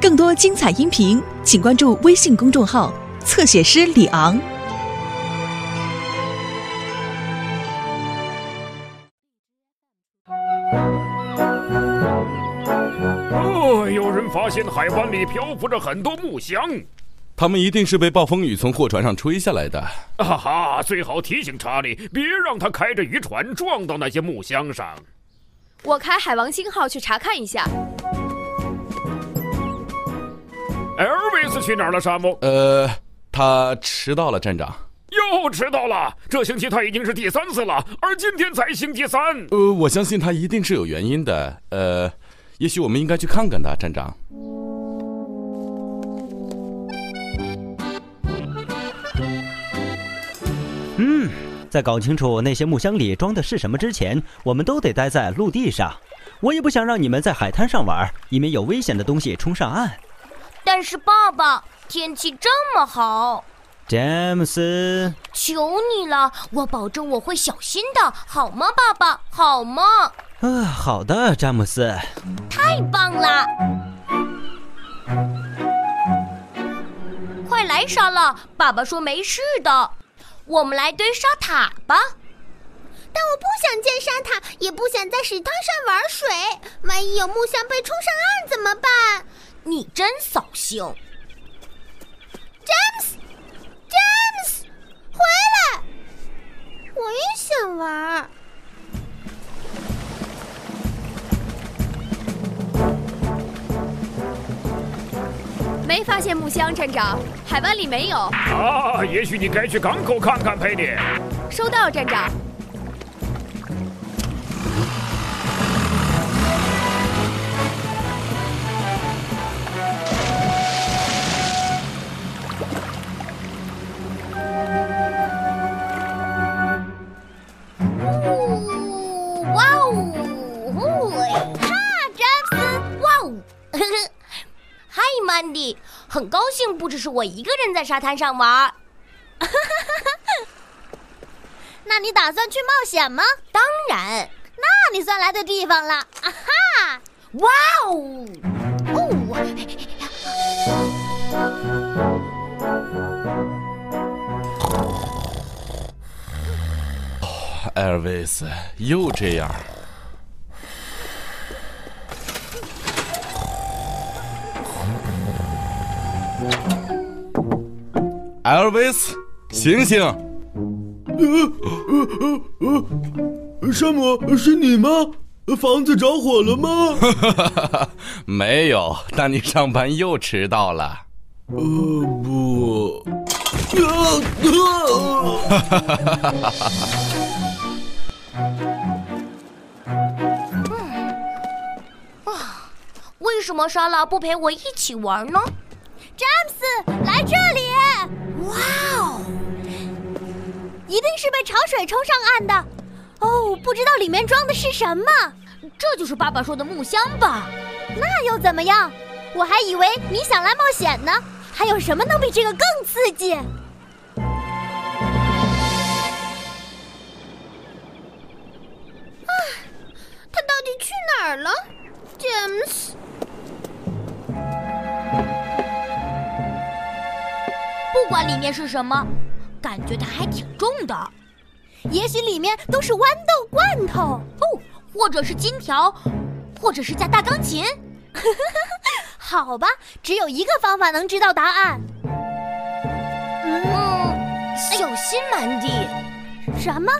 更多精彩音频，请关注微信公众号“侧写师李昂”。哦，有人发现海湾里漂浮着很多木箱，他们一定是被暴风雨从货船上吹下来的。哈哈，最好提醒查理，别让他开着渔船撞到那些木箱上。我开海王星号去查看一下。艾尔维斯去哪儿了，沙姆？呃，他迟到了，站长。又迟到了，这星期他已经是第三次了，而今天才星期三。呃，我相信他一定是有原因的。呃，也许我们应该去看看他，站长。嗯，在搞清楚那些木箱里装的是什么之前，我们都得待在陆地上。我也不想让你们在海滩上玩，以免有危险的东西冲上岸。但是爸爸，天气这么好，詹姆斯，求你了，我保证我会小心的，好吗，爸爸？好吗？啊，好的，詹姆斯。太棒了！快来沙了，爸爸说没事的，我们来堆沙塔吧。但我不想建沙塔，也不想在石头上玩水，万一有木箱被冲上岸怎么办？你真扫兴，詹姆斯，詹姆斯，回来！我也想玩。没发现木箱，站长，海湾里没有。啊，也许你该去港口看看，佩妮。收到，站长。很高兴不只是我一个人在沙滩上玩。那你打算去冒险吗？当然，那你算来对地方了。啊哈！哇哦！哦！艾尔维斯又这样。艾尔维斯，醒醒！呃呃呃呃，山姆，是你吗？房子着火了吗？没有，但你上班又迟到了。呃，不。啊啊！为什么莎拉不陪我一起玩呢？詹姆斯，来这里！哇哦，一定是被潮水冲上岸的。哦，不知道里面装的是什么。这就是爸爸说的木箱吧？那又怎么样？我还以为你想来冒险呢。还有什么能比这个更刺激？啊，他到底去哪儿了，詹管里面是什么，感觉它还挺重的。也许里面都是豌豆罐头哦，或者是金条，或者是架大钢琴。好吧，只有一个方法能知道答案。嗯，小心，曼迪。什么？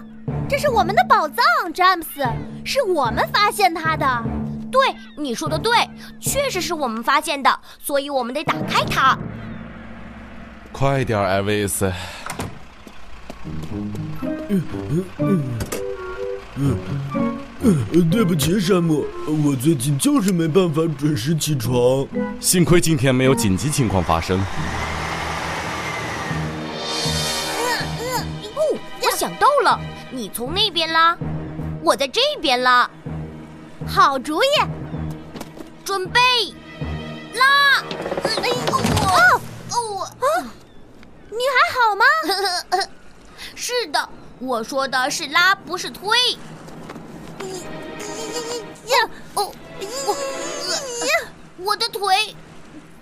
这是我们的宝藏，詹姆斯，是我们发现它的。对，你说的对，确实是我们发现的，所以我们得打开它。快点，艾维斯！嗯嗯嗯对不起，山姆，我最近就是没办法准时起床。幸亏今天没有紧急情况发生。哦，我想到了，你从那边拉，我在这边拉。好主意，准备拉！哎呦，哦哦啊！你还好吗？是的，我说的是拉，不是推。呀哦，我。我的腿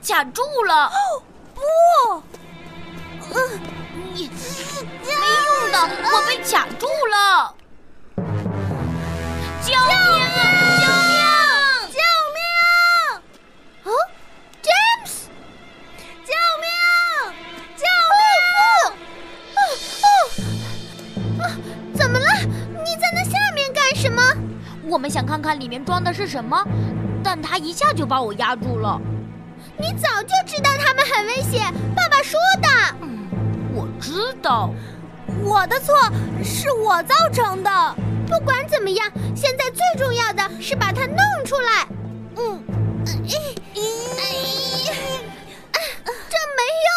卡住了。不，你没用的，我被卡住了。里面装的是什么，但他一下就把我压住了。你早就知道他们很危险，爸爸说的。嗯，我知道，我的错，是我造成的。不管怎么样，现在最重要的是把它弄出来。嗯，哎哎这没用，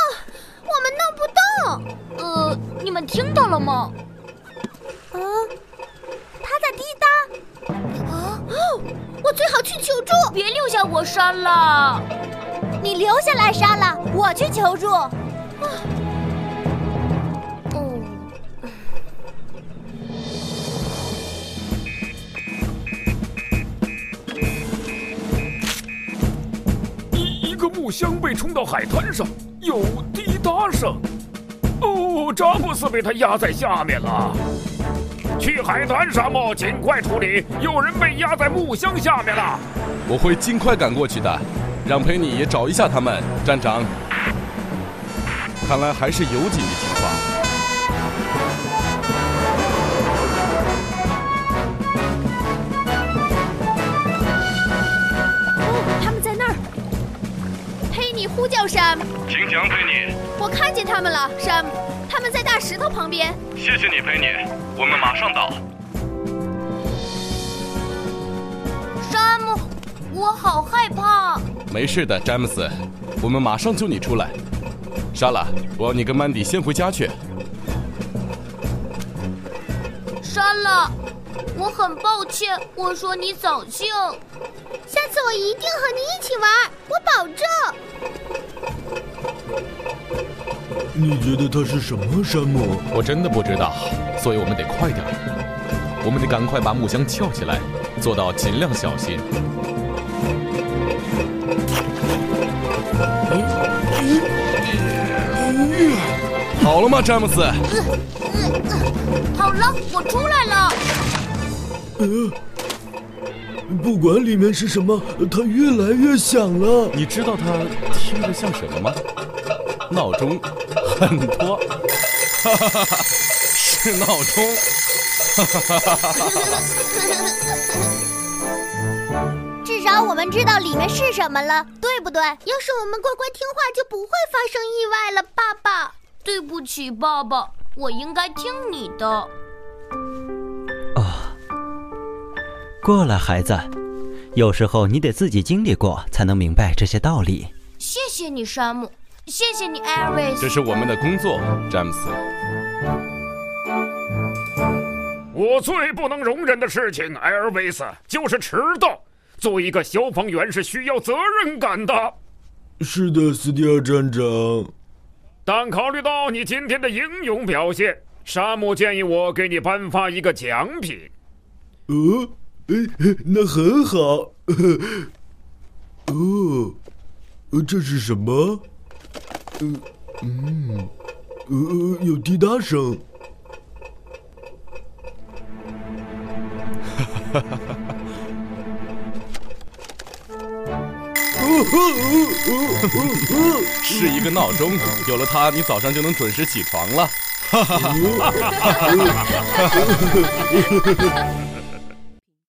我们弄不动。呃，你们听到了吗？去求助。别留下我删了。你留下来杀了，我去求助。啊，哦，一一个木箱被冲到海滩上，有滴答声。哦，詹姆斯被他压在下面了。去海南，沙漠，尽快处理！有人被压在木箱下面了。我会尽快赶过去的。让佩妮也找一下他们，站长。看来还是有紧急情况。哦，他们在那儿。佩妮呼叫山，请讲，佩妮。我看见他们了，山，石头旁边。谢谢你，佩妮，我们马上到。山姆，我好害怕。没事的，詹姆斯，我们马上救你出来。莎拉，我要你跟曼迪先回家去。莎拉，我很抱歉，我说你扫兴。下次我一定和你一起玩，我保证。你觉得它是什么，山姆？我真的不知道，所以我们得快点。我们得赶快把木箱撬起来，做到尽量小心。好了吗，詹姆斯？好了，我出来了。呃，不管里面是什么，它越来越响了。你知道它听着像什么吗？闹钟，很多，哈哈哈哈，是闹钟，哈哈哈哈哈。至少我们知道里面是什么了，对不对？要是我们乖乖听话，就不会发生意外了，爸爸。对不起，爸爸，我应该听你的。哦，过了，孩子。有时候你得自己经历过，才能明白这些道理。谢谢你，山姆。谢谢你，艾瑞斯。这是我们的工作，詹姆斯。我最不能容忍的事情，艾尔维斯，就是迟到。作为一个消防员，是需要责任感的。是的，斯蒂尔站长。但考虑到你今天的英勇表现，沙姆建议我给你颁发一个奖品。哦，哎，那很好。哦，这是什么？嗯，嗯，呃，有滴答声。是一个闹钟，有了它，你早上就能准时起床了。哈哈哈哈哈！